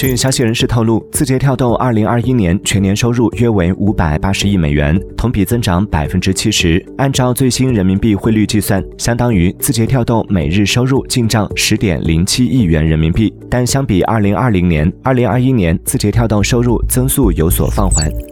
据消息人士透露字节跳动二零二一年全年收入约为五百八十亿美元同比增长百分之七十。按照最新人民币汇率计算相当于字节跳动每日收入进账十点零七亿元人民币。但相比二零二零年二零二一年字节跳动收入增速有所放缓。